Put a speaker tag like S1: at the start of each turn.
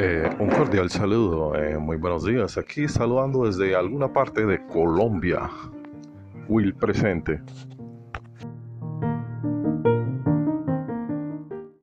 S1: Eh, un cordial saludo, eh, muy buenos días. Aquí saludando desde alguna parte de Colombia. Will presente.